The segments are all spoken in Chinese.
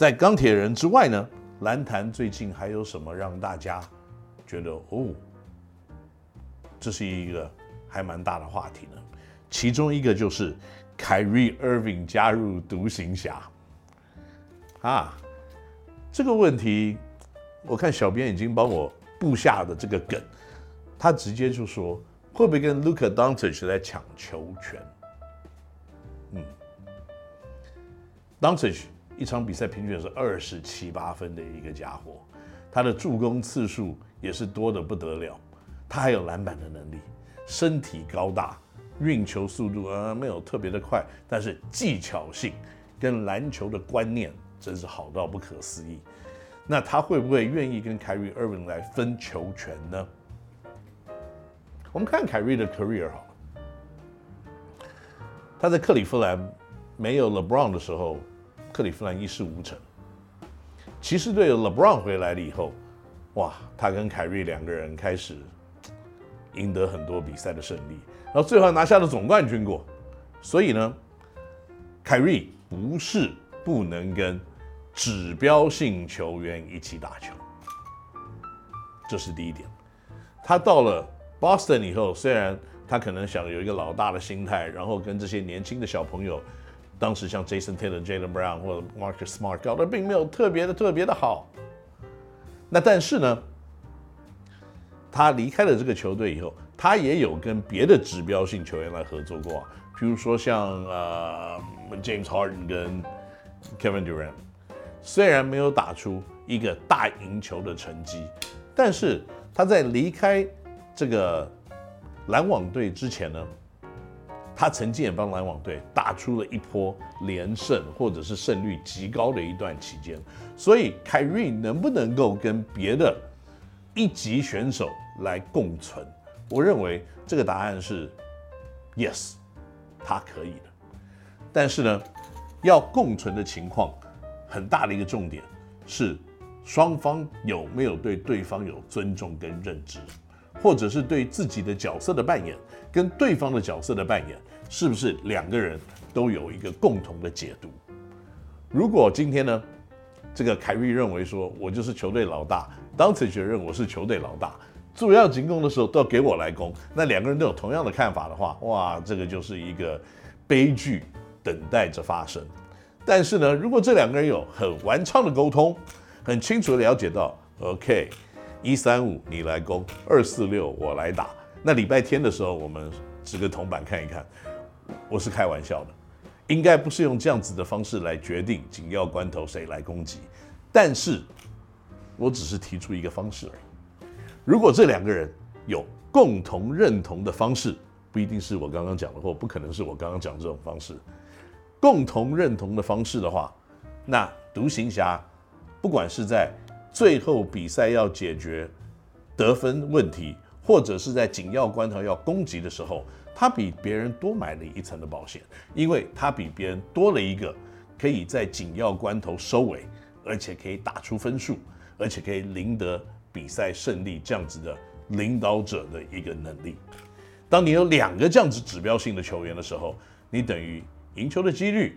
在钢铁人之外呢，篮坛最近还有什么让大家觉得哦，这是一个还蛮大的话题呢？其中一个就是凯瑞·厄文加入独行侠啊，这个问题我看小编已经帮我布下的这个梗，他直接就说会不会跟 Luka Doncic 来抢球权？嗯，Doncic 一场比赛平均是二十七八分的一个家伙，他的助攻次数也是多得不得了，他还有篮板的能力，身体高大。运球速度啊，没有特别的快，但是技巧性跟篮球的观念真是好到不可思议。那他会不会愿意跟凯瑞·厄文来分球权呢？我们看凯瑞的 career 好了，他在克里夫兰没有 LeBron 的时候，克里夫兰一事无成。骑士队 LeBron 回来了以后，哇，他跟凯瑞两个人开始赢得很多比赛的胜利。然后最后拿下了总冠军过，所以呢，凯瑞不是不能跟指标性球员一起打球，这是第一点。他到了 Boston 以后，虽然他可能想有一个老大的心态，然后跟这些年轻的小朋友，当时像 Jason Taylor、Jalen Brown 或者 Marcus Smart 搞得并没有特别的特别的好。那但是呢，他离开了这个球队以后。他也有跟别的指标性球员来合作过，比如说像呃 James Harden 跟 Kevin Durant，虽然没有打出一个大赢球的成绩，但是他在离开这个篮网队之前呢，他曾经也帮篮网队打出了一波连胜或者是胜率极高的一段期间，所以凯瑞能不能够跟别的一级选手来共存？我认为这个答案是 yes，他可以的。但是呢，要共存的情况，很大的一个重点是双方有没有对对方有尊重跟认知，或者是对自己的角色的扮演跟对方的角色的扮演，是不是两个人都有一个共同的解读？如果今天呢，这个凯瑞认为说我就是球队老大，当此确认我是球队老大。主要进攻的时候都要给我来攻，那两个人都有同样的看法的话，哇，这个就是一个悲剧等待着发生。但是呢，如果这两个人有很完畅的沟通，很清楚的了解到，OK，一三五你来攻，二四六我来打，那礼拜天的时候我们指个铜板看一看，我是开玩笑的，应该不是用这样子的方式来决定紧要关头谁来攻击，但是我只是提出一个方式而已。如果这两个人有共同认同的方式，不一定是我刚刚讲的，或不可能是我刚刚讲这种方式。共同认同的方式的话，那独行侠不管是在最后比赛要解决得分问题，或者是在紧要关头要攻击的时候，他比别人多买了一层的保险，因为他比别人多了一个可以在紧要关头收尾，而且可以打出分数，而且可以赢得。比赛胜利这样子的领导者的一个能力，当你有两个这样子指标性的球员的时候，你等于赢球的几率，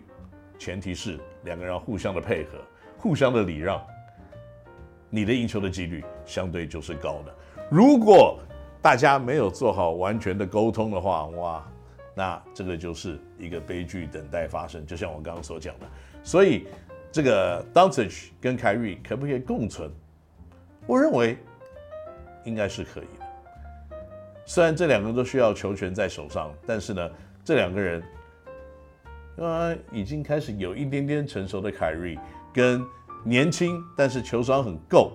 前提是两个人要互相的配合，互相的礼让，你的赢球的几率相对就是高的。如果大家没有做好完全的沟通的话，哇，那这个就是一个悲剧等待发生。就像我刚刚所讲的，所以这个 Doncic 跟凯瑞可不可以共存？我认为应该是可以的。虽然这两个人都需要球权在手上，但是呢，这两个人，呃，已经开始有一点点成熟的凯瑞，跟年轻但是球商很够，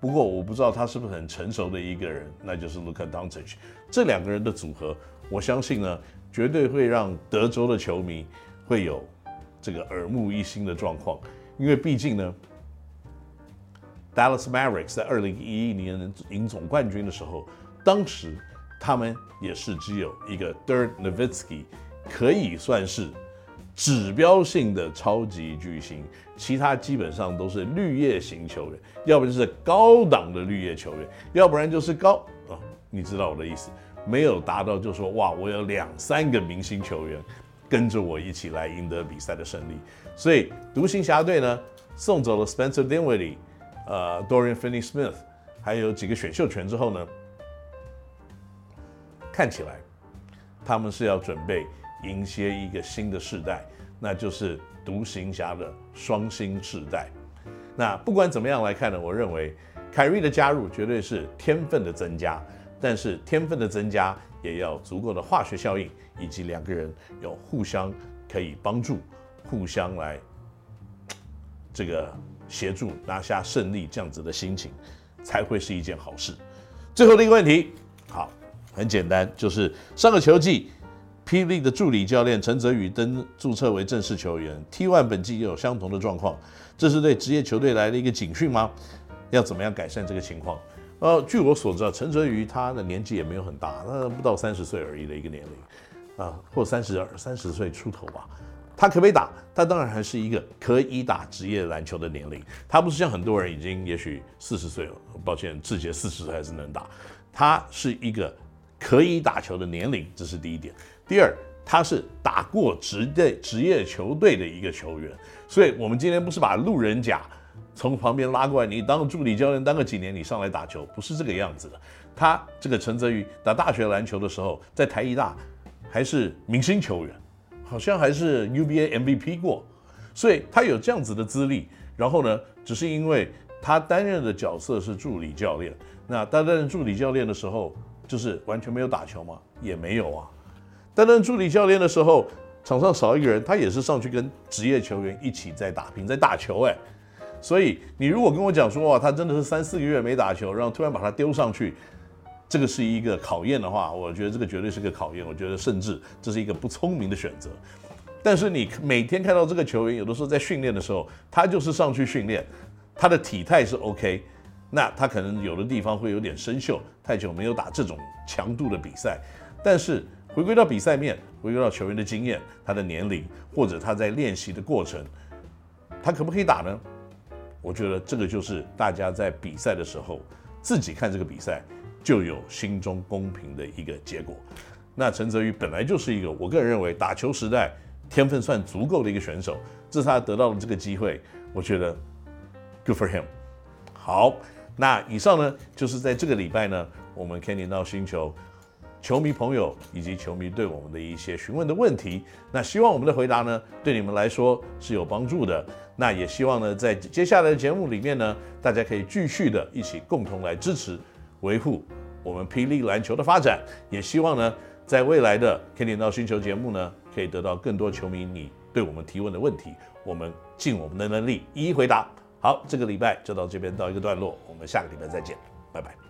不过我不知道他是不是很成熟的一个人，那就是 Luka Doncic。这两个人的组合，我相信呢，绝对会让德州的球迷会有这个耳目一新的状况，因为毕竟呢。Dallas Mavericks 在二零一一年赢总冠军的时候，当时他们也是只有一个 Dirk Nowitzki 可以算是指标性的超级巨星，其他基本上都是绿叶型球员，要不就是高档的绿叶球员，要不然就是高哦，你知道我的意思，没有达到就说哇，我有两三个明星球员，跟着我一起来赢得比赛的胜利。所以独行侠队呢，送走了 Spencer Dinwiddie，呃，Dorian Finney-Smith，还有几个选秀权之后呢，看起来他们是要准备迎接一个新的世代，那就是独行侠的双星世代。那不管怎么样来看呢，我认为凯瑞的加入绝对是天分的增加，但是天分的增加也要足够的化学效应，以及两个人有互相可以帮助。互相来这个协助拿下胜利，这样子的心情才会是一件好事。最后的一个问题，好，很简单，就是上个球季霹雳的助理教练陈泽宇登注册为正式球员，T1 本季也有相同的状况，这是对职业球队来的一个警讯吗？要怎么样改善这个情况？呃，据我所知啊，陈泽宇他的年纪也没有很大，那不到三十岁而已的一个年龄啊，或三十二、三十岁出头吧。他可不可以打？他当然还是一个可以打职业篮球的年龄。他不是像很多人已经也许四十岁了，抱歉，志杰四十岁还是能打。他是一个可以打球的年龄，这是第一点。第二，他是打过职业职业球队的一个球员。所以，我们今天不是把路人甲从旁边拉过来，你当助理教练当个几年，你上来打球，不是这个样子的。他这个陈泽宇打大学篮球的时候，在台艺大还是明星球员。好像还是 UBA MVP 过，所以他有这样子的资历。然后呢，只是因为他担任的角色是助理教练。那他担任助理教练的时候，就是完全没有打球吗？也没有啊。担任助理教练的时候，场上少一个人，他也是上去跟职业球员一起在打拼，在打球哎。所以你如果跟我讲说哇，他真的是三四个月没打球，然后突然把他丢上去。这个是一个考验的话，我觉得这个绝对是个考验。我觉得甚至这是一个不聪明的选择。但是你每天看到这个球员，有的时候在训练的时候，他就是上去训练，他的体态是 OK，那他可能有的地方会有点生锈，太久没有打这种强度的比赛。但是回归到比赛面，回归到球员的经验、他的年龄或者他在练习的过程，他可不可以打呢？我觉得这个就是大家在比赛的时候自己看这个比赛。就有心中公平的一个结果。那陈泽宇本来就是一个，我个人认为打球时代天分算足够的一个选手，这是他得到了这个机会，我觉得 good for him。好，那以上呢就是在这个礼拜呢，我们 Kenny 闹星球球迷朋友以及球迷对我们的一些询问的问题，那希望我们的回答呢对你们来说是有帮助的。那也希望呢在接下来的节目里面呢，大家可以继续的一起共同来支持。维护我们霹雳篮球的发展，也希望呢，在未来的 Kenny 闹星球节目呢，可以得到更多球迷你对我们提问的问题，我们尽我们的能力一一回答。好，这个礼拜就到这边到一个段落，我们下个礼拜再见，拜拜。